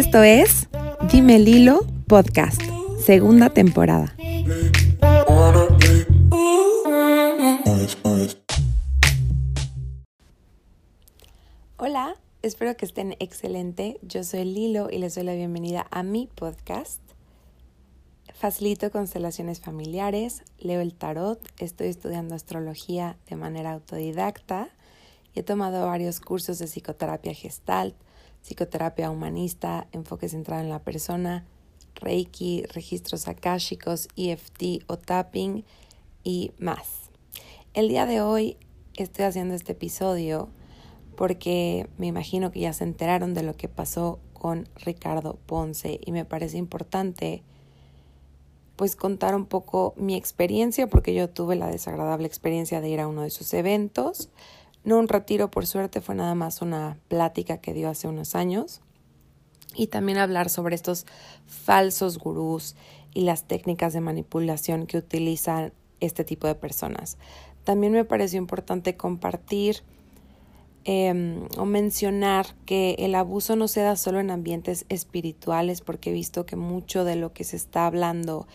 Esto es Dime Lilo Podcast, segunda temporada. Hola, espero que estén excelente. Yo soy Lilo y les doy la bienvenida a mi podcast. Facilito constelaciones familiares, leo el tarot, estoy estudiando astrología de manera autodidacta y he tomado varios cursos de psicoterapia gestalt, psicoterapia humanista, enfoque centrado en la persona, reiki, registros akáshicos, EFT o tapping y más. El día de hoy estoy haciendo este episodio porque me imagino que ya se enteraron de lo que pasó con Ricardo Ponce y me parece importante pues contar un poco mi experiencia, porque yo tuve la desagradable experiencia de ir a uno de sus eventos. No un retiro, por suerte, fue nada más una plática que dio hace unos años. Y también hablar sobre estos falsos gurús y las técnicas de manipulación que utilizan este tipo de personas. También me pareció importante compartir em, o mencionar que el abuso no se da solo en ambientes espirituales, porque he visto que mucho de lo que se está hablando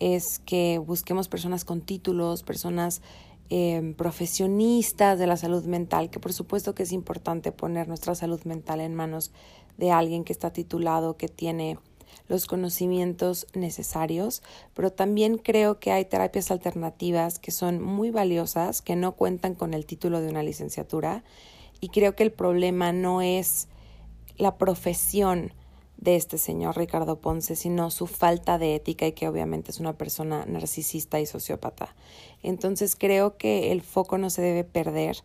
es que busquemos personas con títulos, personas em, profesionistas de la salud mental, que por supuesto que es importante poner nuestra salud mental en manos de alguien que está titulado, que tiene los conocimientos necesarios, pero también creo que hay terapias alternativas que son muy valiosas, que no cuentan con el título de una licenciatura, y creo que el problema no es la profesión, de este señor Ricardo Ponce, sino su falta de ética y que obviamente es una persona narcisista y sociópata. Entonces creo que el foco no se debe perder,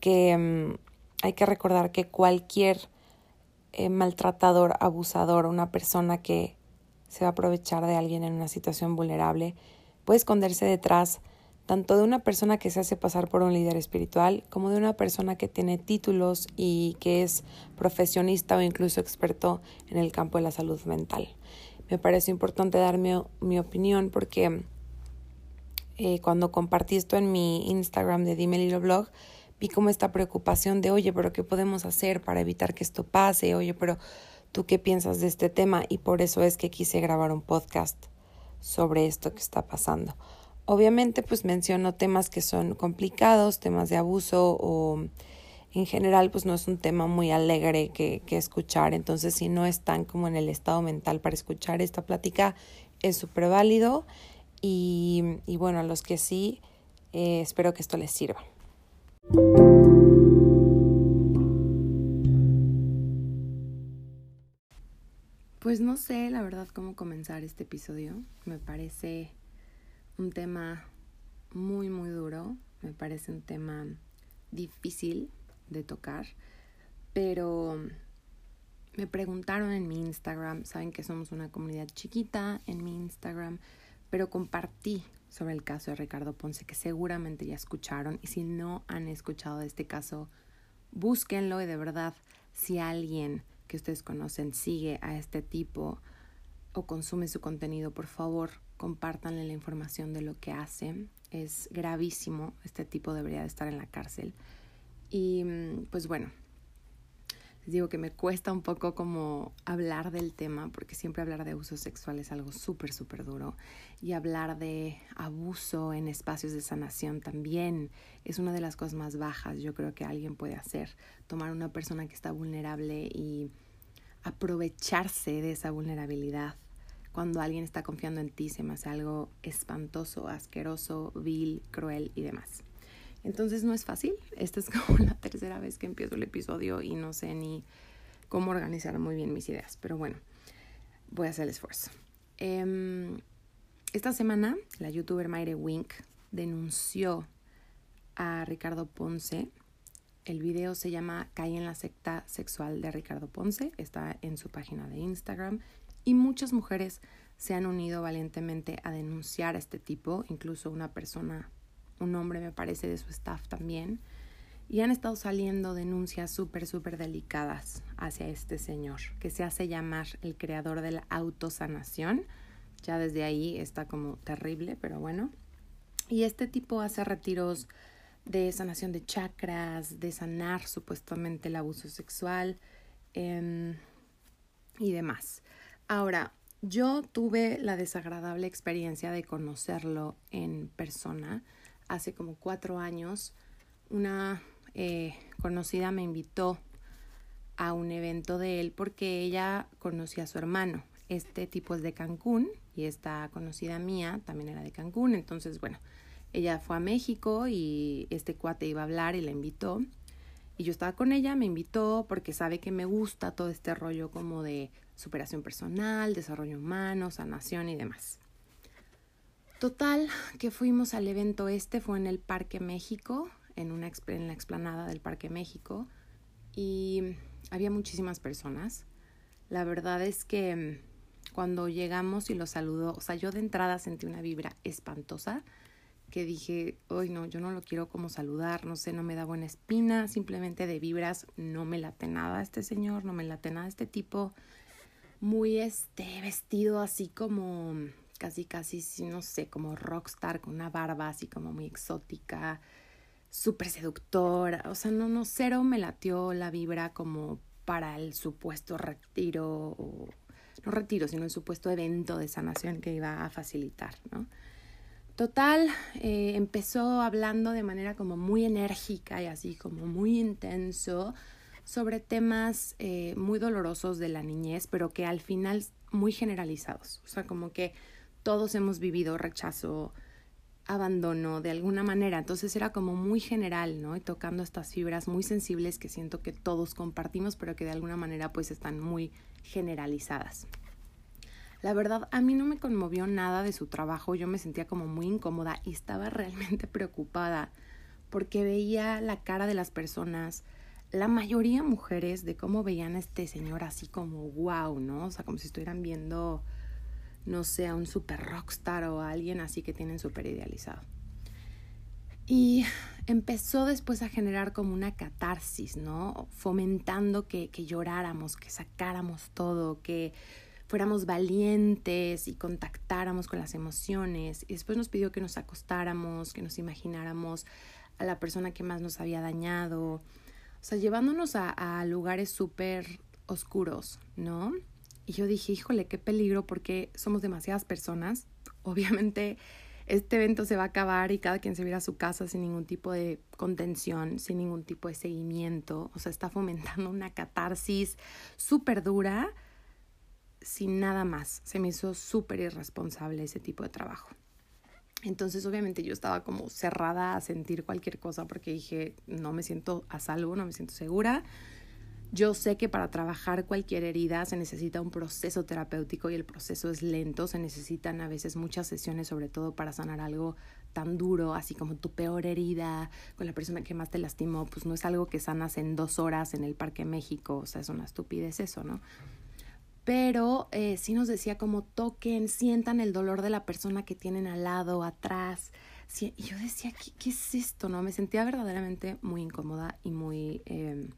que mm, hay que recordar que cualquier eh, maltratador, abusador, una persona que se va a aprovechar de alguien en una situación vulnerable, puede esconderse detrás tanto de una persona que se hace pasar por un líder espiritual como de una persona que tiene títulos y que es profesionista o incluso experto en el campo de la salud mental. Me parece importante dar mi, opinión porque eh, cuando compartí esto en mi Instagram de Dime Little Blog, vi como esta preocupación de, oye, pero ¿qué podemos hacer para evitar que esto pase? Oye, pero ¿tú qué piensas de este tema? Y por eso es que quise grabar un podcast sobre esto que está pasando. Obviamente pues menciono temas que son complicados, temas de abuso o en general pues no es un tema muy alegre que, escuchar, entonces si no están como en el estado mental para escuchar esta plática es súper válido y, bueno, a los que sí, eh, espero que esto les sirva. Pues no sé la verdad cómo comenzar este episodio, me parece un tema muy, muy duro, me parece un tema difícil de tocar, pero me preguntaron en mi Instagram, saben que somos una comunidad chiquita en mi Instagram, pero compartí sobre el caso de Ricardo Ponce, que seguramente ya escucharon, y si no han escuchado de este caso, búsquenlo y de verdad, si alguien que ustedes conocen sigue a este tipo o consume su contenido, por favor, compártanle la información de lo que hace. Es gravísimo, este tipo debería de estar en la cárcel. Y mm, pues bueno, les digo que me cuesta un poco como hablar del tema, porque siempre hablar de abuso sexual es algo súper, súper duro. Y hablar de abuso en espacios de sanación también es una de las cosas más bajas, yo creo que alguien puede hacer. Tomar una persona que está vulnerable y aprovecharse de esa vulnerabilidad cuando alguien está confiando en ti se me hace algo espantoso, asqueroso, vil, cruel y demás. Entonces no es fácil. Esta es como la tercera vez que empiezo el episodio y no sé ni cómo organizar muy bien mis ideas. Pero bueno, voy a hacer el esfuerzo. Em, esta semana la youtuber Mayre Wink denunció a Ricardo Ponce. El video se llama Cae en la secta sexual de Ricardo Ponce. Está en su página de Instagram y muchas mujeres se han unido valientemente a denunciar a este tipo, incluso una persona, un hombre me parece de su staff también, y han estado saliendo denuncias súper, súper delicadas hacia este señor, que se hace llamar el creador de la autosanación. Ya desde ahí está como terrible, pero bueno. Y este tipo hace retiros de sanación de chakras, de sanar supuestamente el abuso sexual. Em, y demás. Ahora, yo tuve la desagradable experiencia de conocerlo en persona hace como cuatro años. Una eh, conocida me invitó a un evento de él porque ella conocía a su hermano. Este tipo es de Cancún y esta conocida mía también era de Cancún. Entonces, bueno, ella fue a México y este cuate iba a hablar y la invitó. Y yo estaba con ella, me invitó porque sabe que me gusta todo este rollo como de superación personal, desarrollo humano, sanación y demás. Total, que fuimos al evento este, fue en el Parque México, en, una, en la explanada del Parque México, y había muchísimas personas. La verdad es que mm, cuando llegamos y lo saludó, o sea, yo de entrada sentí una vibra espantosa que dije, hoy no, yo no lo quiero como saludar, no sé, no me da buena espina, simplemente de vibras, no me late nada este señor, no me late nada este tipo, muy este vestido así como casi casi no sé como rockstar con una barba así como muy exótica súper seductora. O sea no no cero me latió la vibra como para el supuesto retiro no retiro sino el supuesto evento de sanación que iba a facilitar no total eh, empezó hablando de manera como muy enérgica y así como muy intenso sobre temas eh, muy dolorosos de la niñez, pero que al final muy generalizados. O sea, como que todos hemos vivido rechazo, abandono de alguna manera. Entonces era como muy general, ¿no? Y tocando estas fibras muy sensibles que siento que todos compartimos, pero que de alguna manera pues están muy generalizadas. La verdad, a mí no me conmovió nada de su trabajo, yo me sentía como muy incómoda y estaba realmente preocupada porque veía la cara de las personas, la mayoría mujeres de cómo veían a este señor así como wow, ¿no? O sea, como si estuvieran viendo, no sé, a un super rockstar o a alguien así que tienen súper idealizado. Y empezó después a generar como una catarsis, ¿no? Fomentando que, que lloráramos, que sacáramos todo, que fuéramos valientes y contactáramos con las emociones. Y después nos pidió que nos acostáramos, que nos imagináramos a la persona que más nos había dañado, o sea, llevándonos a, lugares súper oscuros, ¿no? Y yo dije, híjole, qué peligro porque somos demasiadas personas. Obviamente este evento se va a acabar y cada quien se va a, a su casa sin ningún tipo de contención, sin ningún tipo de seguimiento. O sea, está fomentando una catarsis súper dura sin nada más. Se me hizo súper irresponsable ese tipo de trabajo. Entonces obviamente yo estaba como cerrada a sentir cualquier cosa porque dije, no me siento a salvo, no me siento segura. Yo sé que para trabajar cualquier herida se necesita un proceso terapéutico y el proceso es lento, se necesitan a veces muchas sesiones, sobre todo para sanar algo tan duro, así como tu peor herida con la persona que más te lastimó, pues no es algo que sanas en dos horas en el Parque México, o sea, es una estupidez eso, ¿no? Pero eh, sí nos decía como toquen, sientan el dolor de la persona que tienen al lado, atrás. y yo decía, ¿qué, es esto? no Me sentía verdaderamente muy incómoda y muy em,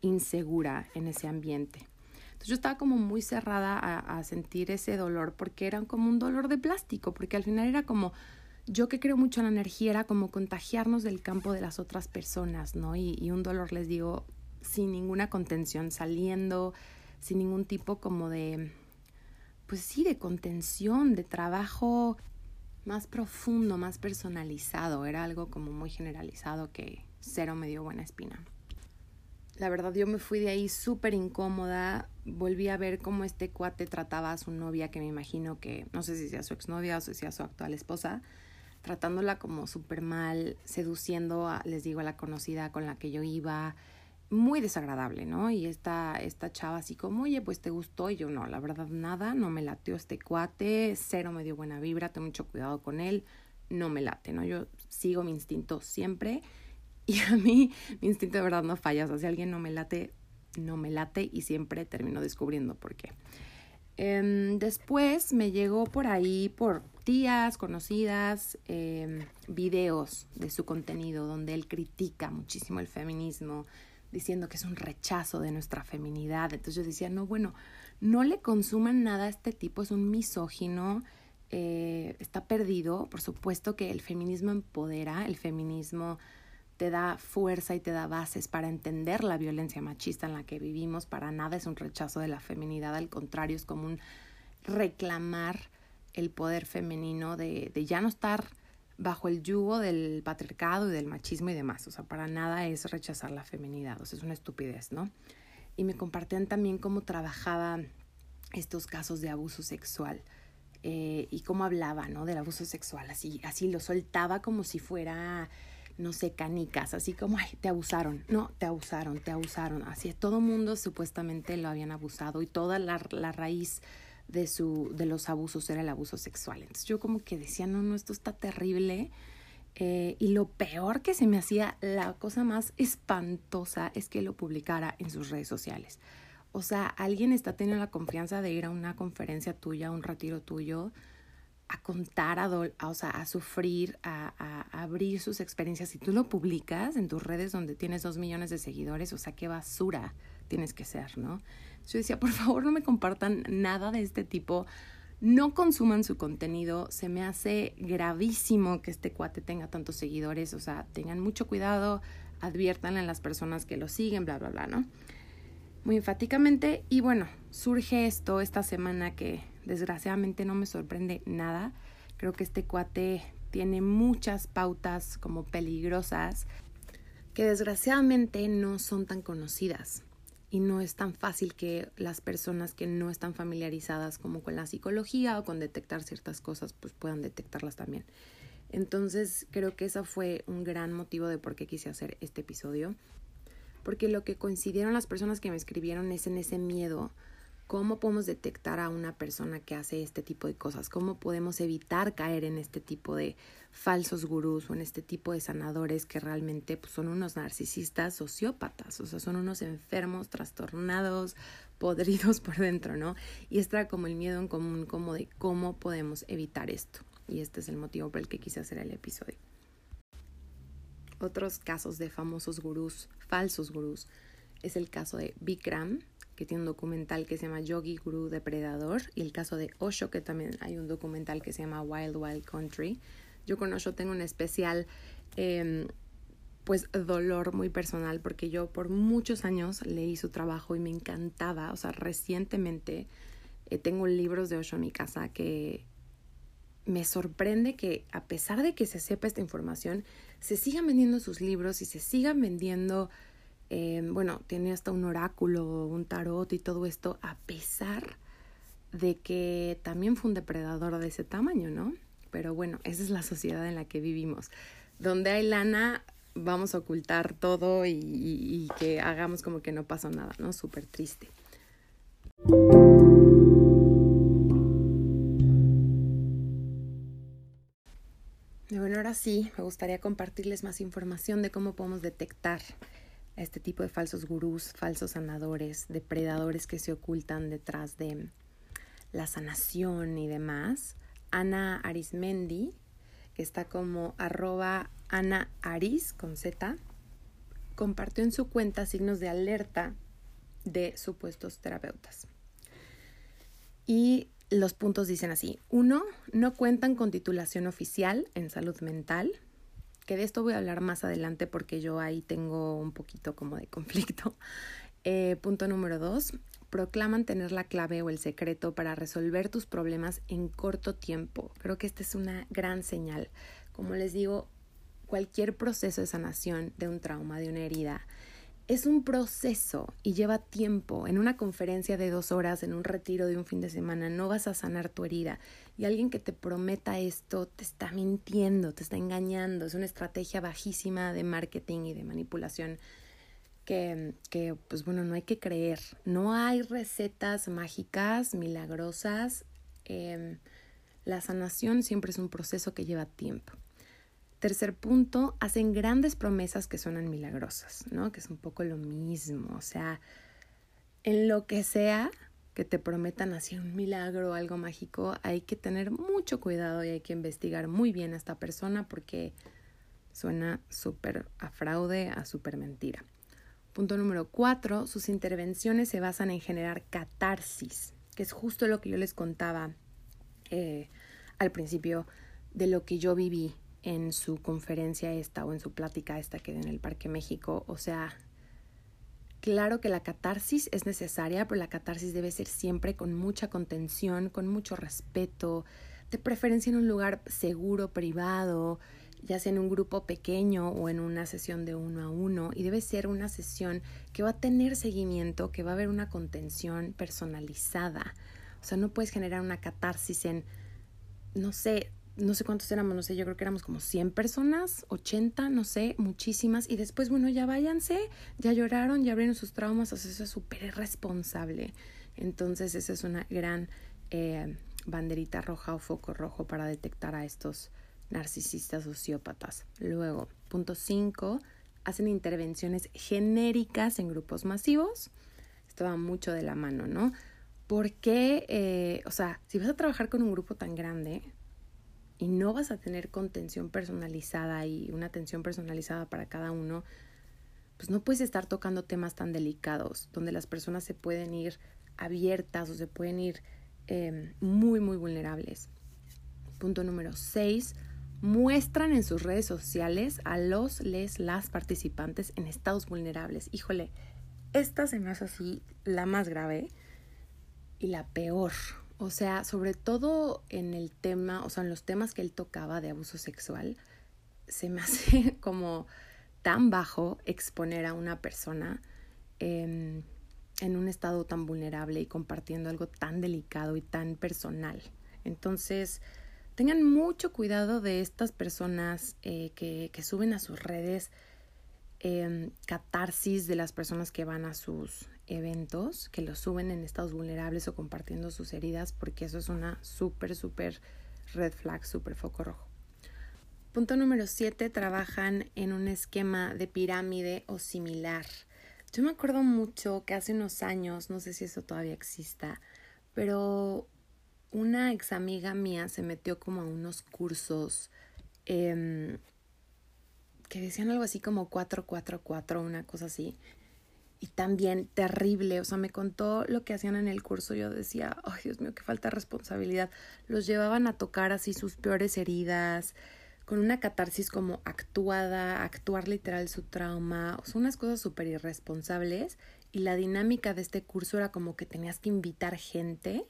insegura en ese ambiente. Entonces yo estaba como muy cerrada a, a, sentir ese dolor porque era como un dolor de plástico, porque al final era como, yo que creo mucho en la energía, era como contagiarnos del campo de las otras personas, ¿no? Y, y un dolor, les digo, sin ninguna contención, saliendo, sin ningún tipo como de, pues sí, de contención, de trabajo más profundo, más personalizado. Era algo como muy generalizado que cero me dio buena espina. La verdad yo me fui de ahí súper incómoda, volví a ver cómo este cuate trataba a su novia, que me imagino que, no sé si sea su exnovia o si sea su actual esposa, tratándola como súper mal, seduciendo, a, les digo, a la conocida con la que yo iba, muy desagradable, ¿no? Y esta, esta chava así como, oye, pues te gustó. Y yo, no, la verdad, nada, no me lateó este cuate, cero me dio buena vibra, tengo mucho cuidado con él, no me late, ¿no? Yo sigo mi instinto siempre y a mí mi instinto de verdad no falla. Si alguien no me late, no me late y siempre termino descubriendo por qué. Em, después me llegó por ahí, por tías, conocidas, eh, videos de su contenido donde él critica muchísimo el feminismo, diciendo que es un rechazo de nuestra feminidad. Entonces yo decía, no, bueno, no le consuman nada a este tipo, es un misógino, eh, está perdido. Por supuesto que el feminismo empodera, el feminismo te da fuerza y te da bases para entender la violencia machista en la que vivimos. Para nada es un rechazo de la feminidad, al contrario, es como un reclamar el poder femenino de, de ya no estar bajo el yugo del patriarcado y del machismo y demás. O sea, para nada es rechazar la feminidad, o sea, es una estupidez, ¿no? Y me compartían también cómo trabajaba estos casos de abuso sexual eh, y cómo hablaba, ¿no? Del abuso sexual, así, así lo soltaba como si fuera, no sé, canicas, así como, ay, te abusaron, no, te abusaron, te abusaron, así, todo mundo supuestamente lo habían abusado y toda la, la raíz de, su, de los abusos era el abuso sexual. Entonces yo como que decía, no, no, esto está terrible. Eh, y lo peor que se me hacía, la cosa más espantosa es que lo publicara en sus redes sociales. O sea, alguien está teniendo la confianza de ir a una conferencia tuya, a un retiro tuyo, a contar, a, o sea, a sufrir, a, a, abrir sus experiencias. Si tú lo publicas en tus redes donde tienes dos millones de seguidores, o sea, qué basura tienes que ser, ¿no? Yo decía, por favor, no me compartan nada de este tipo. No consuman su contenido. Se me hace gravísimo que este cuate tenga tantos seguidores. O sea, tengan mucho cuidado, adviértanle a las personas que lo siguen, bla, bla, bla, ¿no? Muy enfáticamente. Y bueno, surge esto esta semana que desgraciadamente no me sorprende nada. Creo que este cuate tiene muchas pautas como peligrosas que desgraciadamente no son tan conocidas y no es tan fácil que las personas que no están familiarizadas como con la psicología o con detectar ciertas cosas pues puedan detectarlas también. Entonces creo que eso fue un gran motivo de por qué quise hacer este episodio. Porque lo que coincidieron las personas que me escribieron es en ese miedo ¿Cómo podemos detectar a una persona que hace este tipo de cosas? ¿Cómo podemos evitar caer en este tipo de falsos gurús o en este tipo de sanadores que realmente pues, son unos narcisistas sociópatas? O sea, son unos enfermos, trastornados, podridos por dentro, ¿no? Y está como el miedo en común, como de cómo podemos evitar esto. Y este es el motivo por el que quise hacer el episodio. Otros casos de famosos gurús, falsos gurús, es el caso de Bikram, que tiene un documental que se llama Yogi Guru Depredador, y el caso de Osho, que también hay un documental que se llama Wild Wild Country. Yo con Osho tengo un especial, em, pues, dolor muy personal, porque yo por muchos años leí su trabajo y me encantaba. O sea, recientemente eh, tengo libros de Osho en mi casa que me sorprende que a pesar de que se sepa esta información, se sigan vendiendo sus libros y se sigan vendiendo eh, bueno, tiene hasta un oráculo, un tarot y todo esto, a pesar de que también fue un depredador de ese tamaño, ¿no? Pero bueno, esa es la sociedad en la que vivimos. Donde hay lana, vamos a ocultar todo y, que hagamos como que no pasó nada, ¿no? Súper triste. Bueno, ahora sí, me gustaría compartirles más información de cómo podemos detectar este tipo de falsos gurús, falsos sanadores, depredadores que se ocultan detrás de la sanación y demás. Ana Arismendi, que está como arroba Ana Aris con Z, compartió en su cuenta signos de alerta de supuestos terapeutas. Y los puntos dicen así. Uno, no cuentan con titulación oficial en salud mental que de esto voy a hablar más adelante porque yo ahí tengo un poquito como de conflicto. Eh, punto número dos, proclaman tener la clave o el secreto para resolver tus problemas en corto tiempo. Creo que esta es una gran señal. Como les digo, cualquier proceso de sanación de un trauma, de una herida, es un proceso y lleva tiempo. En una conferencia de dos horas, en un retiro de un fin de semana, no vas a sanar tu herida. Y alguien que te prometa esto te está mintiendo, te está engañando. Es una estrategia bajísima de marketing y de manipulación que, que pues bueno, no hay que creer. No hay recetas mágicas, milagrosas. Em, la sanación siempre es un proceso que lleva tiempo. Tercer punto, hacen grandes promesas que suenan milagrosas, ¿no? Que es un poco lo mismo, o sea, en lo que sea que te prometan así un milagro o algo mágico, hay que tener mucho cuidado y hay que investigar muy bien a esta persona porque suena súper a fraude, a súper mentira. Punto número cuatro, sus intervenciones se basan en generar catarsis, que es justo lo que yo les contaba eh, al principio de lo que yo viví en su conferencia esta o en su plática esta que dio en el Parque México. O sea, claro que la catarsis es necesaria, pero la catarsis debe ser siempre con mucha contención, con mucho respeto, de preferencia en un lugar seguro, privado, ya sea en un grupo pequeño o en una sesión de uno a uno, y debe ser una sesión que va a tener seguimiento, que va a haber una contención personalizada. O sea, no puedes generar una catarsis en, no sé, no sé cuántos éramos, no sé, yo creo que éramos como 100 personas, 80, no sé, muchísimas. Y después, bueno, ya váyanse, ya lloraron, ya abrieron sus traumas, o sea, eso es súper irresponsable. Entonces, esa es una gran eh, banderita roja o foco rojo para detectar a estos narcisistas sociópatas. Luego, punto 5, hacen intervenciones genéricas en grupos masivos. Esto va mucho de la mano, ¿no? Porque, eh, o sea, si vas a trabajar con un grupo tan grande, y no vas a tener contención personalizada y una atención personalizada para cada uno, pues no puedes estar tocando temas tan delicados, donde las personas se pueden ir abiertas o se pueden ir em, muy, muy vulnerables. Punto número 6. Muestran en sus redes sociales a los, les, las participantes en estados vulnerables. Híjole, esta se me hace así la más grave y la peor. O sea, sobre todo en el tema, o sea, en los temas que él tocaba de abuso sexual, se me hace como tan bajo exponer a una persona en, en un estado tan vulnerable y compartiendo algo tan delicado y tan personal. Entonces, tengan mucho cuidado de estas personas eh, que, suben a sus redes eh, catarsis de las personas que van a sus eventos que los suben en estados vulnerables o compartiendo sus heridas, porque eso es una súper, súper red flag, súper foco rojo. Punto número 7, trabajan en un esquema de pirámide o similar. Yo me acuerdo mucho que hace unos años, no sé si eso todavía exista, pero una ex amiga mía se metió como a unos cursos eh, que decían algo así como 444, una cosa así y también terrible. O sea, me contó lo que hacían en el curso. Yo decía, ay, Dios mío, qué falta de responsabilidad. Los llevaban a tocar así sus peores heridas, con una catarsis como actuada, actuar literal su trauma. O sea, unas cosas súper irresponsables. Y la dinámica de este curso era como que tenías que invitar gente.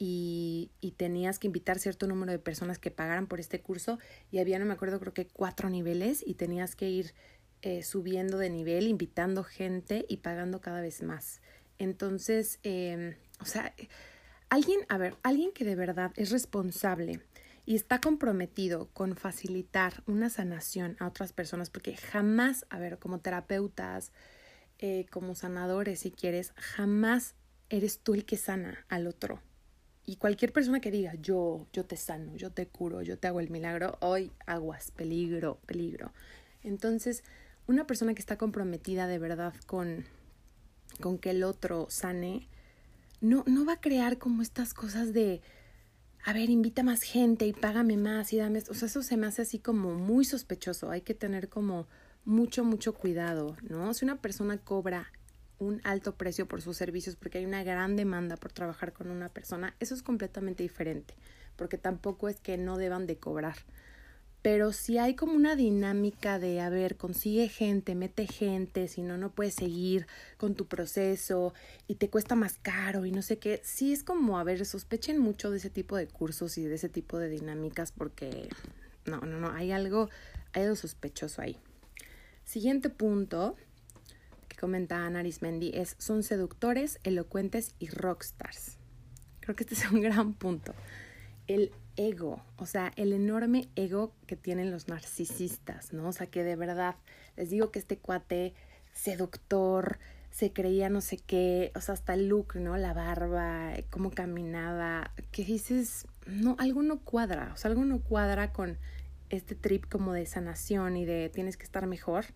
Y, y, tenías que invitar cierto número de personas que pagaran por este curso y había, no me acuerdo, creo que cuatro niveles y tenías que ir eh, subiendo de nivel, invitando gente y pagando cada vez más. Entonces, em, o sea, alguien, a ver, alguien que de verdad es responsable y está comprometido con facilitar una sanación a otras personas, porque jamás, a ver, como terapeutas, eh, como sanadores, si quieres, jamás eres tú el que sana al otro. Y cualquier persona que diga, yo, yo te sano, yo te curo, yo te hago el milagro, hoy aguas, peligro, peligro. Entonces, una persona que está comprometida de verdad con, con que el otro sane, no, no va a crear como estas cosas de, a ver, invita más gente y págame más y dame, o sea, eso se me hace así como muy sospechoso, hay que tener como mucho, mucho cuidado, ¿no? Si una persona cobra un alto precio por sus servicios porque hay una gran demanda por trabajar con una persona, eso es completamente diferente, porque tampoco es que no deban de cobrar. Pero si hay como una dinámica de, a ver, consigue gente, mete gente, si no, no puedes seguir con tu proceso y te cuesta más caro y no sé qué, sí es como, a ver, sospechen mucho de ese tipo de cursos y de ese tipo de dinámicas porque no, no, no, hay algo, hay algo sospechoso ahí. Siguiente punto que comenta Ana Arismendi es, son seductores, elocuentes y rockstars. Creo que este es un gran punto. El ego, o sea, el enorme ego que tienen los narcisistas, ¿no? O sea, que de verdad, les digo que este cuate seductor, se creía no sé qué, o sea, hasta el look, ¿no? La barba, cómo caminaba, que dices, no, algo no cuadra, o sea, algo no cuadra con este trip como de sanación y de tienes que estar mejor,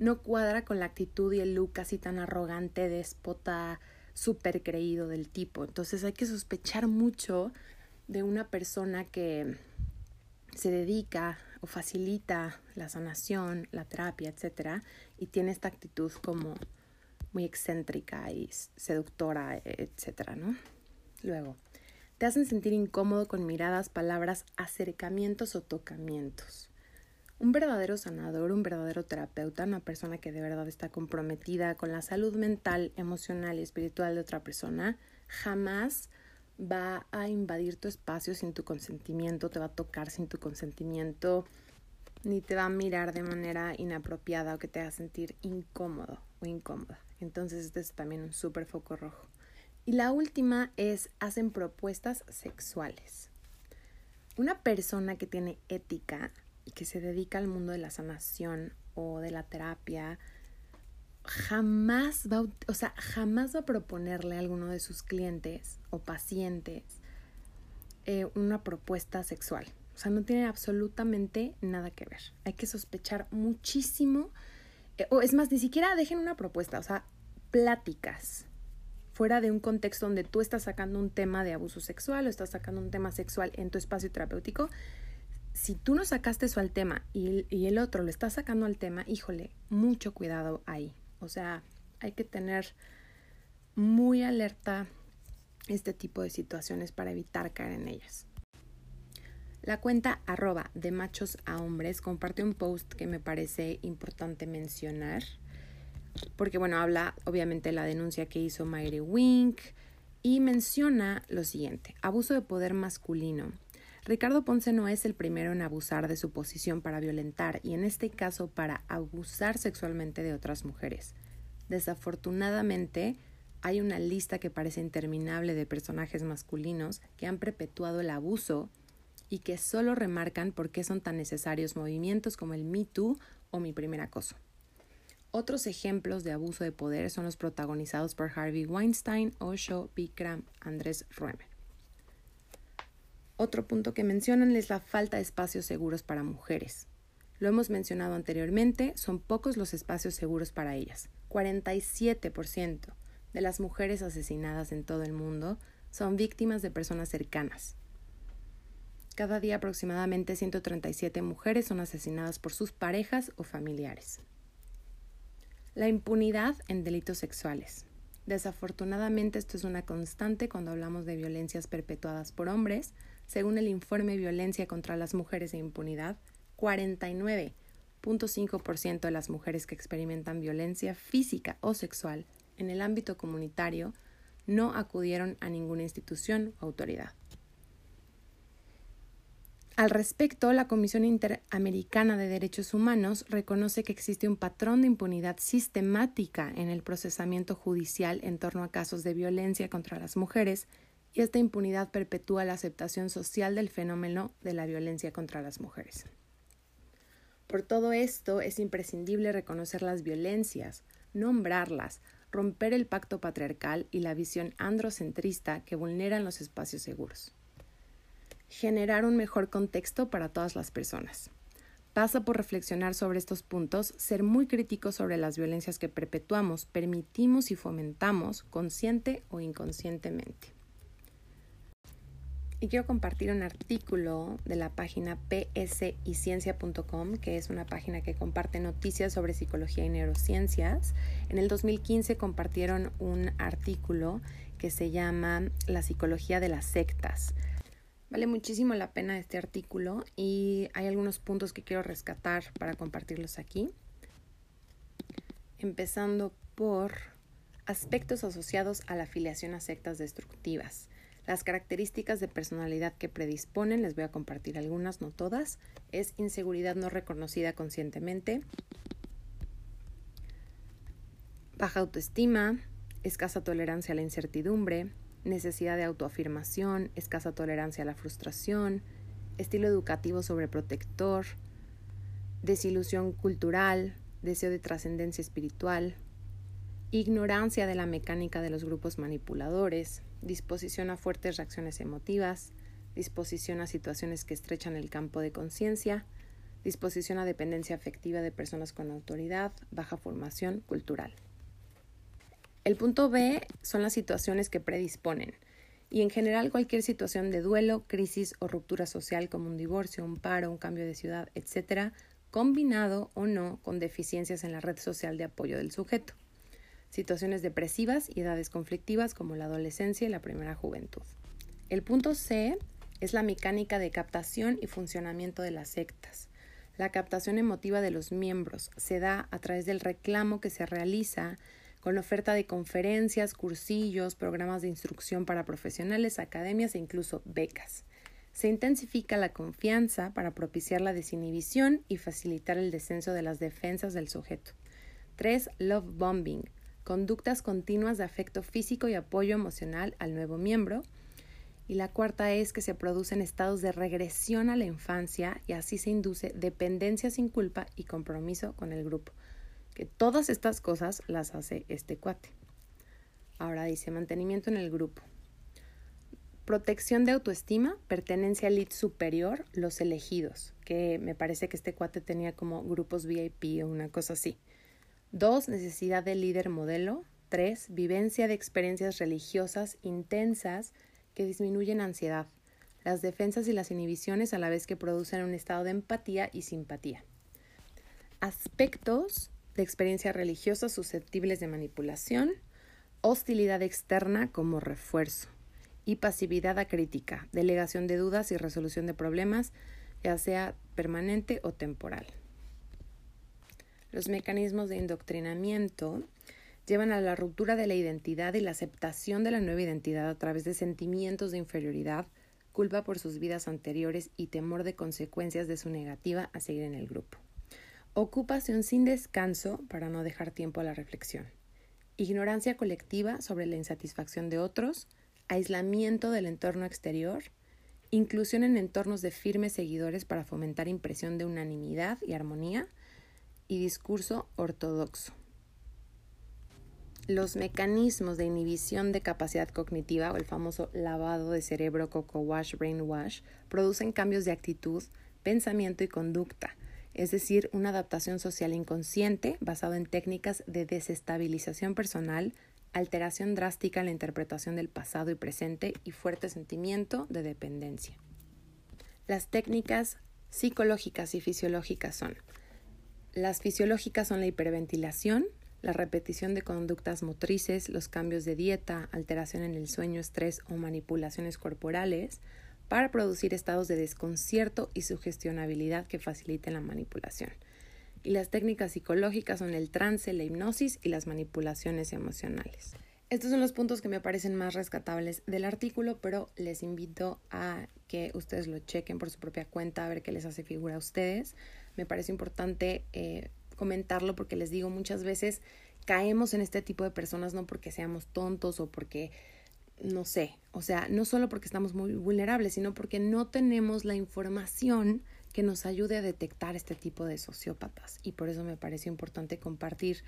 no cuadra con la actitud y el look así tan arrogante, déspota, súper creído del tipo. Entonces hay que sospechar mucho de una persona que se dedica o facilita la sanación, la terapia, etcétera, y tiene esta actitud como muy excéntrica y seductora, etcétera, ¿no? Luego, te hacen sentir incómodo con miradas, palabras, acercamientos o tocamientos. Un verdadero sanador, un verdadero terapeuta, una persona que de verdad está comprometida con la salud mental, emocional y espiritual de otra persona, jamás va a invadir tu espacio sin tu consentimiento, te va a tocar sin tu consentimiento, ni te va a mirar de manera inapropiada o que te haga sentir incómodo o incómoda. Entonces este es también un súper foco rojo. Y la última es hacen propuestas sexuales. Una persona que tiene ética que se dedica al mundo de la sanación o de la terapia, jamás va, o sea, jamás va a proponerle a alguno de sus clientes o pacientes eh, una propuesta sexual. O sea, no tiene absolutamente nada que ver. Hay que sospechar muchísimo. Eh, o es más, ni siquiera dejen una propuesta, o sea, pláticas fuera de un contexto donde tú estás sacando un tema de abuso sexual o estás sacando un tema sexual en tu espacio terapéutico, si tú no sacaste eso al tema y, y el otro lo está sacando al tema, híjole, mucho cuidado ahí. O sea, hay que tener muy alerta este tipo de situaciones para evitar caer en ellas. La cuenta arroba de machos a hombres comparte un post que me parece importante mencionar, porque bueno, habla obviamente de la denuncia que hizo Mayre Wink y menciona lo siguiente, abuso de poder masculino. Ricardo Ponce no es el primero en abusar de su posición para violentar y en este caso para abusar sexualmente de otras mujeres. Desafortunadamente, hay una lista que parece interminable de personajes masculinos que han perpetuado el abuso y que solo remarcan por qué son tan necesarios movimientos como el Me Too o Mi Primer Acoso. Otros ejemplos de abuso de poder son los protagonizados por Harvey Weinstein, Osho, Bikram, Andrés Ruemer. Otro punto que mencionan es la falta de espacios seguros para mujeres. Lo hemos mencionado anteriormente, son pocos los espacios seguros para ellas. 47% de las mujeres asesinadas en todo el mundo son víctimas de personas cercanas. Cada día aproximadamente 137 mujeres son asesinadas por sus parejas o familiares. La impunidad en delitos sexuales. Desafortunadamente esto es una constante cuando hablamos de violencias perpetuadas por hombres, según el informe Violencia contra las Mujeres e Impunidad, 49.5% de las mujeres que experimentan violencia física o sexual en el ámbito comunitario no acudieron a ninguna institución o autoridad. Al respecto, la Comisión Interamericana de Derechos Humanos reconoce que existe un patrón de impunidad sistemática en el procesamiento judicial en torno a casos de violencia contra las mujeres y esta impunidad perpetúa la aceptación social del fenómeno de la violencia contra las mujeres. Por todo esto es imprescindible reconocer las violencias, nombrarlas, romper el pacto patriarcal y la visión androcentrista que vulneran los espacios seguros. Generar un mejor contexto para todas las personas. Pasa por reflexionar sobre estos puntos, ser muy críticos sobre las violencias que perpetuamos, permitimos y fomentamos, consciente o inconscientemente. Y quiero compartir un artículo de la página psiciencia.com, que es una página que comparte noticias sobre psicología y neurociencias. En el 2015 compartieron un artículo que se llama La psicología de las sectas. Vale muchísimo la pena este artículo y hay algunos puntos que quiero rescatar para compartirlos aquí. Empezando por aspectos asociados a la afiliación a sectas destructivas. Las características de personalidad que predisponen, les voy a compartir algunas, no todas, es inseguridad no reconocida conscientemente, baja autoestima, escasa tolerancia a la incertidumbre, necesidad de autoafirmación, escasa tolerancia a la frustración, estilo educativo sobreprotector, desilusión cultural, deseo de trascendencia espiritual, ignorancia de la mecánica de los grupos manipuladores, disposición a fuertes reacciones emotivas, disposición a situaciones que estrechan el campo de conciencia, disposición a dependencia afectiva de personas con autoridad, baja formación cultural. El punto B son las situaciones que predisponen, y en general cualquier situación de duelo, crisis o ruptura social como un divorcio, un paro, un cambio de ciudad, etc., combinado o no con deficiencias en la red social de apoyo del sujeto situaciones depresivas y edades conflictivas como la adolescencia y la primera juventud. El punto C es la mecánica de captación y funcionamiento de las sectas. La captación emotiva de los miembros se da a través del reclamo que se realiza con oferta de conferencias, cursillos, programas de instrucción para profesionales, academias e incluso becas. Se intensifica la confianza para propiciar la desinhibición y facilitar el descenso de las defensas del sujeto. 3. Love bombing. Conductas continuas de afecto físico y apoyo emocional al nuevo miembro. Y la cuarta es que se producen estados de regresión a la infancia y así se induce dependencia sin culpa y compromiso con el grupo. Que todas estas cosas las hace este cuate. Ahora dice mantenimiento en el grupo. Protección de autoestima, pertenencia al lead superior, los elegidos, que me parece que este cuate tenía como grupos VIP o una cosa así. Dos, necesidad de líder modelo. Tres, vivencia de experiencias religiosas intensas que disminuyen ansiedad, las defensas y las inhibiciones a la vez que producen un estado de empatía y simpatía. Aspectos de experiencia religiosa susceptibles de manipulación, hostilidad externa como refuerzo y pasividad acrítica, delegación de dudas y resolución de problemas, ya sea permanente o temporal. Los mecanismos de indoctrinamiento llevan a la ruptura de la identidad y la aceptación de la nueva identidad a través de sentimientos de inferioridad, culpa por sus vidas anteriores y temor de consecuencias de su negativa a seguir en el grupo. Ocupación sin descanso para no dejar tiempo a la reflexión. Ignorancia colectiva sobre la insatisfacción de otros, aislamiento del entorno exterior, inclusión en entornos de firmes seguidores para fomentar impresión de unanimidad y armonía, y discurso ortodoxo. Los mecanismos de inhibición de capacidad cognitiva o el famoso lavado de cerebro coco wash brain wash producen cambios de actitud, pensamiento y conducta, es decir, una adaptación social inconsciente basada en técnicas de desestabilización personal, alteración drástica en la interpretación del pasado y presente y fuerte sentimiento de dependencia. Las técnicas psicológicas y fisiológicas son las fisiológicas son la hiperventilación, la repetición de conductas motrices, los cambios de dieta, alteración en el sueño, estrés o manipulaciones corporales para producir estados de desconcierto y sugestionabilidad que faciliten la manipulación y las técnicas psicológicas son el trance, la hipnosis y las manipulaciones emocionales. Estos son los puntos que me parecen más rescatables del artículo, pero les invito a que ustedes lo chequen por su propia cuenta, a ver qué les hace figura a ustedes. Me parece importante eh, comentarlo porque les digo muchas veces caemos en este tipo de personas no porque seamos tontos o porque no sé, o sea, no solo porque estamos muy vulnerables, sino porque no tenemos la información que nos ayude a detectar este tipo de sociópatas. Y por eso me parece importante compartir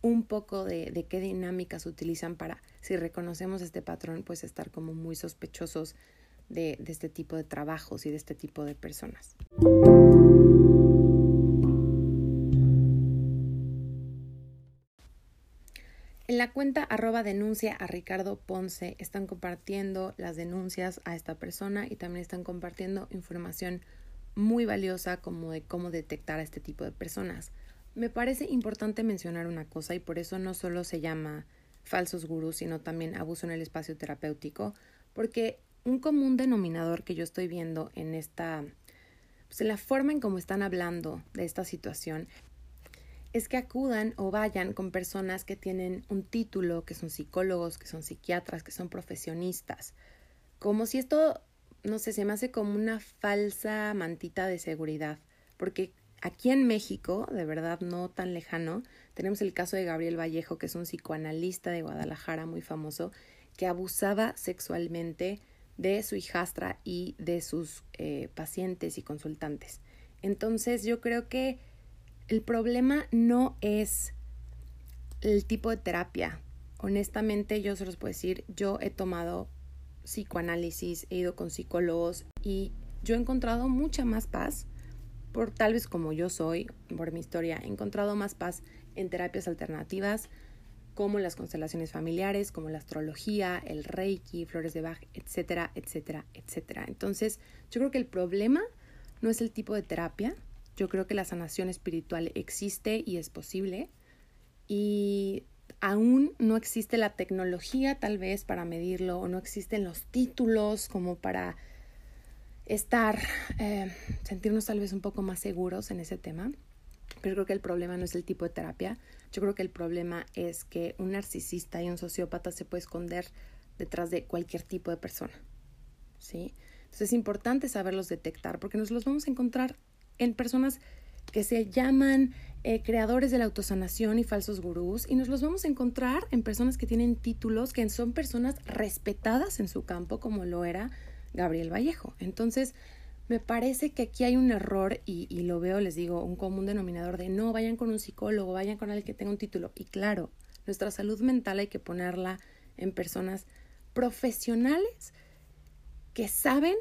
un poco de, de, qué dinámicas utilizan para, si reconocemos este patrón, pues estar como muy sospechosos de, de este tipo de trabajos y de este tipo de personas. En la cuenta arroba denuncia a Ricardo Ponce están compartiendo las denuncias a esta persona y también están compartiendo información muy valiosa como de cómo detectar a este tipo de personas. Me parece importante mencionar una cosa y por eso no solo se llama falsos gurús, sino también abuso en el espacio terapéutico, porque un común denominador que yo estoy viendo en esta, pues en la forma en cómo están hablando de esta situación, es que acudan o vayan con personas que tienen un título, que son psicólogos, que son psiquiatras, que son profesionistas, como si esto no sé, se me hace como una falsa mantita de seguridad, porque aquí en México, de verdad no tan lejano, tenemos el caso de Gabriel Vallejo, que es un psicoanalista de Guadalajara muy famoso, que abusaba sexualmente de su hijastra y de sus eh, pacientes y consultantes. Entonces yo creo que el problema no es el tipo de terapia. Honestamente yo se los puedo decir, yo he tomado psicoanálisis, he ido con psicólogos y yo he encontrado mucha más paz, por tal vez como yo soy, por mi historia, he encontrado más paz en terapias alternativas como las constelaciones familiares, como la astrología, el reiki, flores de Bach, etcétera, etcétera, etcétera. Entonces, yo creo que el problema no es el tipo de terapia, yo creo que la sanación espiritual existe y es posible y aún no existe la tecnología tal vez para medirlo o no existen los títulos como para estar, eh, sentirnos tal vez un poco más seguros en ese tema. Pero creo que el problema no es el tipo de terapia. Yo creo que el problema es que un narcisista y un sociópata se puede esconder detrás de cualquier tipo de persona. ¿Sí? Entonces es importante saberlos detectar porque nos los vamos a encontrar en personas que se llaman eh, creadores de la autosanación y falsos gurús y nos los vamos a encontrar en personas que tienen títulos que son personas respetadas en su campo como lo era Gabriel Vallejo. Entonces, me parece que aquí hay un error y, lo veo, les digo, un común denominador de no, vayan con un psicólogo, vayan con alguien que tenga un título. Y claro, nuestra salud mental hay que ponerla en personas profesionales que saben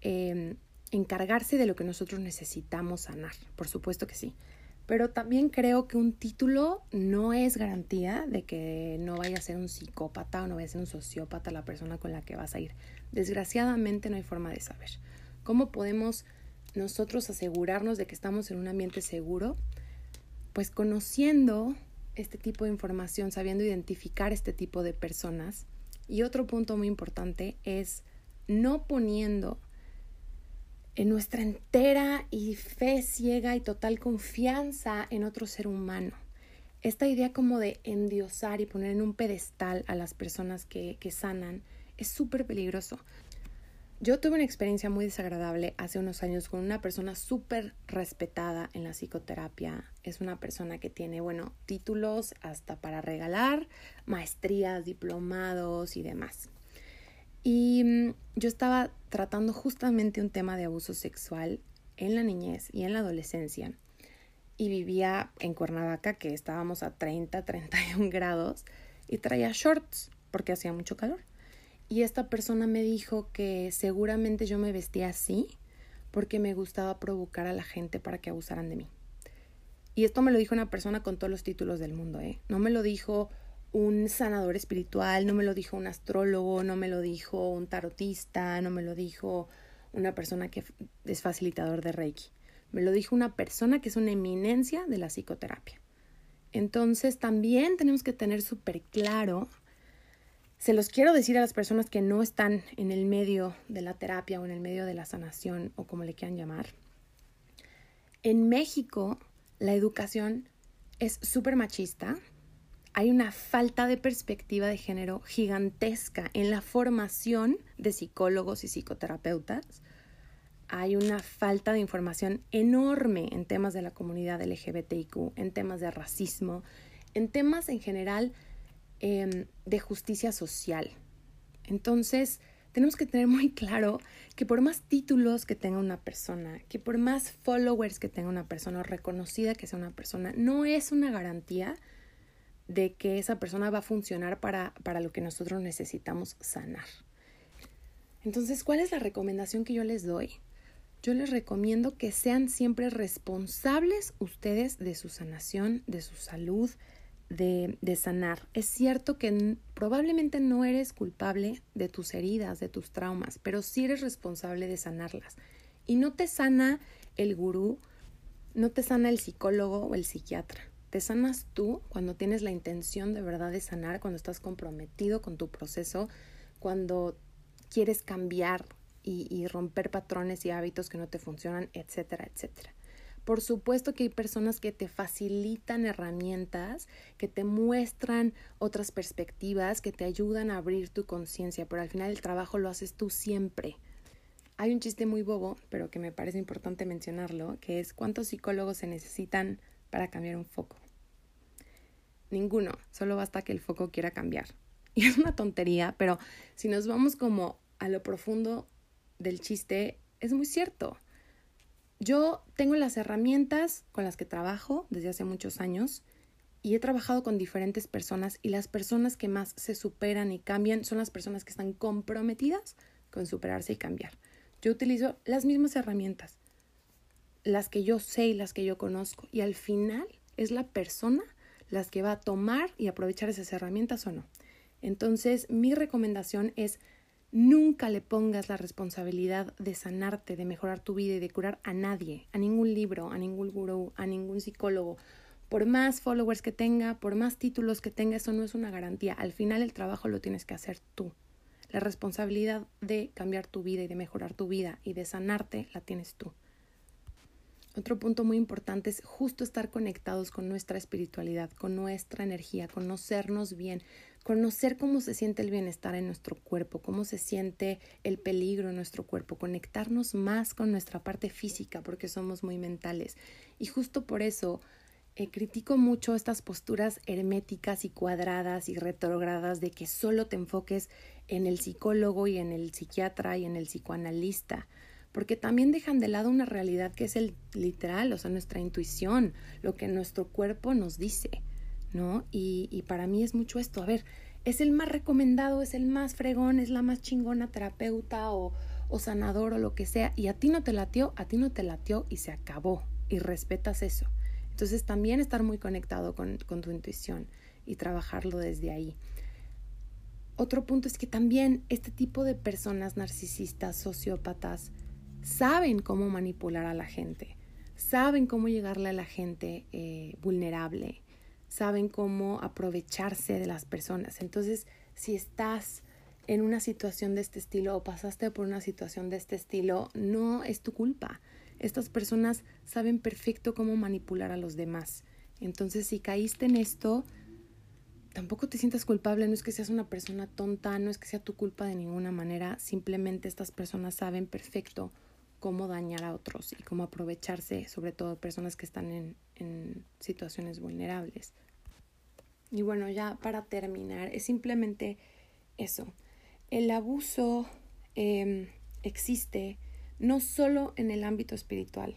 em, encargarse de lo que nosotros necesitamos sanar. Por supuesto que sí. Pero también creo que un título no es garantía de que no vaya a ser un psicópata o no vaya a ser un sociópata la persona con la que vas a ir. Desgraciadamente no hay forma de saber. ¿Cómo podemos nosotros asegurarnos de que estamos en un ambiente seguro? Pues conociendo este tipo de información, sabiendo identificar este tipo de personas. Y otro punto muy importante es no poniendo en nuestra entera y fe ciega y total confianza en otro ser humano. Esta idea como de endiosar y poner en un pedestal a las personas que, que sanan es súper peligroso. Yo tuve una experiencia muy desagradable hace unos años con una persona súper respetada en la psicoterapia. Es una persona que tiene, bueno, títulos hasta para regalar, maestrías, diplomados y demás. Y mm, yo estaba tratando justamente un tema de abuso sexual en la niñez y en la adolescencia. Y vivía en Cuernavaca, que estábamos a 30, 31 grados, y traía shorts porque hacía mucho calor. Y esta persona me dijo que seguramente yo me vestía así porque me gustaba provocar a la gente para que abusaran de mí. Y esto me lo dijo una persona con todos los títulos del mundo, ¿eh? No me lo dijo un sanador espiritual, no me lo dijo un astrólogo, no me lo dijo un tarotista, no me lo dijo una persona que es facilitador de Reiki. Me lo dijo una persona que es una eminencia de la psicoterapia. Entonces también tenemos que tener súper claro, se los quiero decir a las personas que no están en el medio de la terapia o en el medio de la sanación o como le quieran llamar. En México la educación es súper machista, hay una falta de perspectiva de género gigantesca en la formación de psicólogos y psicoterapeutas. Hay una falta de información enorme en temas de la comunidad LGBTIQ, en temas de racismo, en temas en general em, de justicia social. Entonces, tenemos que tener muy claro que por más títulos que tenga una persona, que por más followers que tenga una persona, reconocida que sea una persona, no es una garantía de que esa persona va a funcionar para, para lo que nosotros necesitamos sanar. Entonces, ¿cuál es la recomendación que yo les doy? Yo les recomiendo que sean siempre responsables ustedes de su sanación, de su salud, de, de, sanar. Es cierto que probablemente no eres culpable de tus heridas, de tus traumas, pero sí eres responsable de sanarlas. Y no te sana el gurú, no te sana el psicólogo o el psiquiatra. Te sanas tú cuando tienes la intención de verdad de sanar, cuando estás comprometido con tu proceso, cuando quieres cambiar y, romper patrones y hábitos que no te funcionan, etcétera, etcétera. Por supuesto que hay personas que te facilitan herramientas, que te muestran otras perspectivas, que te ayudan a abrir tu conciencia, pero al final el trabajo lo haces tú siempre. Hay un chiste muy bobo, pero que me parece importante mencionarlo, que es cuántos psicólogos se necesitan para cambiar un foco. Ninguno, solo basta que el foco quiera cambiar. Y es una tontería, pero si nos vamos como a lo profundo del chiste, es muy cierto. Yo tengo las herramientas con las que trabajo desde hace muchos años y he trabajado con diferentes personas y las personas que más se superan y cambian son las personas que están comprometidas con superarse y cambiar. Yo utilizo las mismas herramientas, las que yo sé y las que yo conozco y al final es la persona las que va a tomar y aprovechar esas herramientas o no. Entonces, mi recomendación es nunca le pongas la responsabilidad de sanarte, de mejorar tu vida y de curar a nadie, a ningún libro, a ningún gurú, a ningún psicólogo. Por más followers que tenga, por más títulos que tenga, eso no es una garantía. Al final el trabajo lo tienes que hacer tú. La responsabilidad de cambiar tu vida y de mejorar tu vida y de sanarte la tienes tú. Otro punto muy importante es justo estar conectados con nuestra espiritualidad, con nuestra energía, conocernos bien, conocer cómo se siente el bienestar en nuestro cuerpo, cómo se siente el peligro en nuestro cuerpo, conectarnos más con nuestra parte física porque somos muy mentales. Y justo por eso eh, critico mucho estas posturas herméticas y cuadradas y retrógradas de que solo te enfoques en el psicólogo y en el psiquiatra y en el psicoanalista porque también dejan de lado una realidad que es el literal, o sea, nuestra intuición, lo que nuestro cuerpo nos dice, ¿no? Y, para mí es mucho esto, a ver, es el más recomendado, es el más fregón, es la más chingona terapeuta o, sanador o lo que sea, y a ti no te latió, a ti no te latió y se acabó, y respetas eso. Entonces también estar muy conectado con, con tu intuición y trabajarlo desde ahí. Otro punto es que también este tipo de personas narcisistas, sociópatas, saben cómo manipular a la gente, saben cómo llegarle a la gente eh, vulnerable, saben cómo aprovecharse de las personas. Entonces, si estás en una situación de este estilo o pasaste por una situación de este estilo, no es tu culpa. Estas personas saben perfecto cómo manipular a los demás. Entonces, si caíste en esto, tampoco te sientas culpable, no es que seas una persona tonta, no es que sea tu culpa de ninguna manera, simplemente estas personas saben perfecto cómo dañar a otros y cómo aprovecharse, sobre todo personas que están en, en situaciones vulnerables. Y bueno, ya para terminar, es simplemente eso. El abuso em, existe no solo en el ámbito espiritual,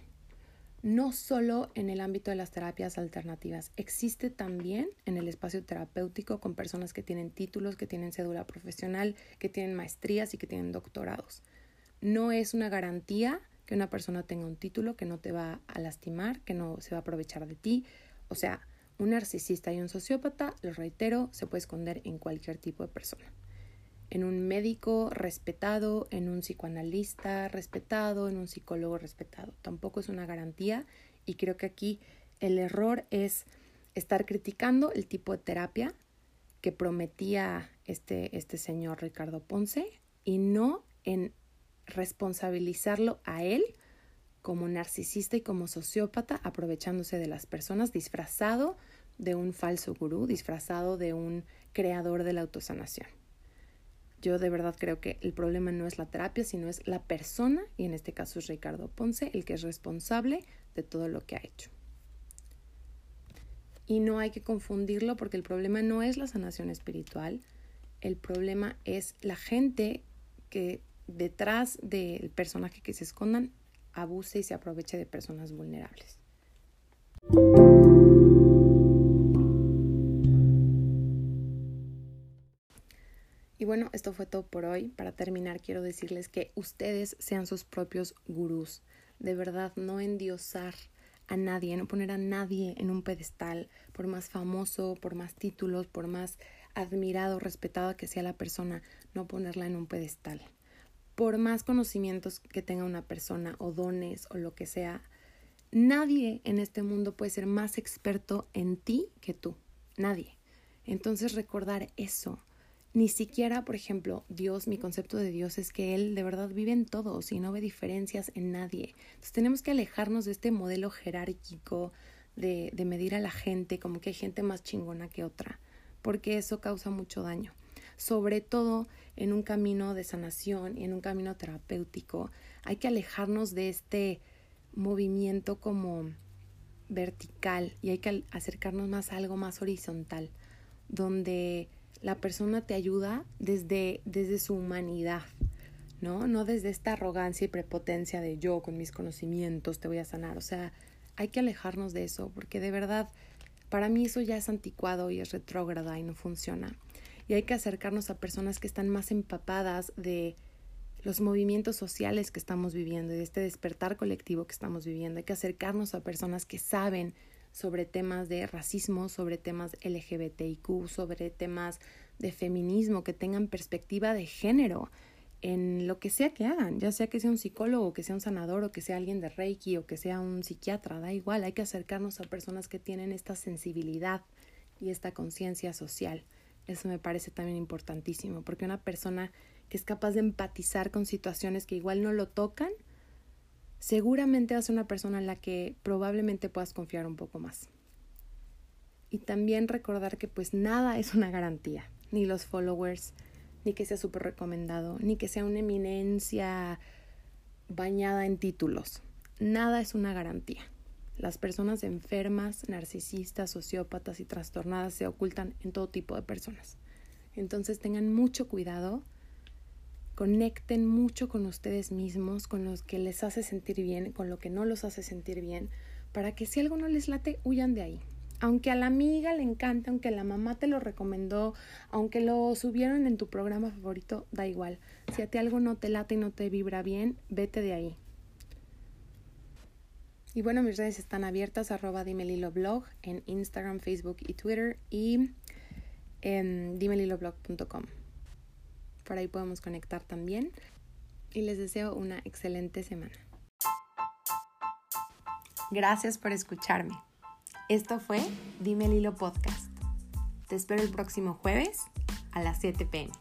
no solo en el ámbito de las terapias alternativas, existe también en el espacio terapéutico con personas que tienen títulos, que tienen cédula profesional, que tienen maestrías y que tienen doctorados no es una garantía que una persona tenga un título que no te va a lastimar, que no se va a aprovechar de ti. O sea, un narcisista y un sociópata, lo reitero, se puede esconder en cualquier tipo de persona. En un médico respetado, en un psicoanalista respetado, en un psicólogo respetado. Tampoco es una garantía y creo que aquí el error es estar criticando el tipo de terapia que prometía este, este señor Ricardo Ponce y no en responsabilizarlo a él como narcisista y como sociópata, aprovechándose de las personas, disfrazado de un falso gurú, disfrazado de un creador de la autosanación. Yo de verdad creo que el problema no es la terapia, sino es la persona, y en este caso es Ricardo Ponce, el que es responsable de todo lo que ha hecho. Y no hay que confundirlo porque el problema no es la sanación espiritual, el problema es la gente que detrás del personaje que se escondan abuse y se aproveche de personas vulnerables. Y bueno, esto fue todo por hoy. Para terminar, quiero decirles que ustedes sean sus propios gurús. De verdad, no endiosar a nadie, no poner a nadie en un pedestal, por más famoso, por más títulos, por más admirado, respetado que sea la persona, no ponerla en un pedestal por más conocimientos que tenga una persona o dones o lo que sea, nadie en este mundo puede ser más experto en ti que tú. Nadie. Entonces recordar eso. Ni siquiera, por ejemplo, Dios, mi concepto de Dios es que Él de verdad vive en todos y no ve diferencias en nadie. Entonces tenemos que alejarnos de este modelo jerárquico de, de medir a la gente como que hay gente más chingona que otra, porque eso causa mucho daño sobre todo en un camino de sanación y en un camino terapéutico. Hay que alejarnos de este movimiento como vertical y hay que acercarnos más a algo más horizontal, donde la persona te ayuda desde, desde su humanidad, ¿no? No desde esta arrogancia y prepotencia de yo con mis conocimientos te voy a sanar. O sea, hay que alejarnos de eso, porque de verdad, para mí eso ya es anticuado y es retrógrada y no funciona y hay que acercarnos a personas que están más empapadas de los movimientos sociales que estamos viviendo de este despertar colectivo que estamos viviendo. Hay que acercarnos a personas que saben sobre temas de racismo, sobre temas LGBTIQ, sobre temas de feminismo, que tengan perspectiva de género en lo que sea que hagan, ya sea que sea un psicólogo, que sea un sanador o que sea alguien de Reiki o que sea un psiquiatra, da igual, hay que acercarnos a personas que tienen esta sensibilidad y esta conciencia social. Eso me parece también importantísimo, porque una persona que es capaz de empatizar con situaciones que igual no lo tocan, seguramente vas a ser una persona en la que probablemente puedas confiar un poco más. Y también recordar que pues nada es una garantía, ni los followers, ni que sea súper recomendado, ni que sea una eminencia bañada en títulos. Nada es una garantía. Las personas enfermas, narcisistas, sociópatas y trastornadas se ocultan en todo tipo de personas. Entonces tengan mucho cuidado, conecten mucho con ustedes mismos, con los que les hace sentir bien, con lo que no los hace sentir bien, para que si algo no les late, huyan de ahí. Aunque a la amiga le encante, aunque la mamá te lo recomendó, aunque lo subieron en tu programa favorito, da igual. Si a ti algo no te late y no te vibra bien, vete de ahí. Y bueno, mis redes están abiertas, arroba blog en Instagram, Facebook y Twitter y en dimeliloblog.com. Por ahí podemos conectar también. Y les deseo una excelente semana. Gracias por escucharme. Esto fue Dime el Hilo Podcast. Te espero el próximo jueves a las 7 pm.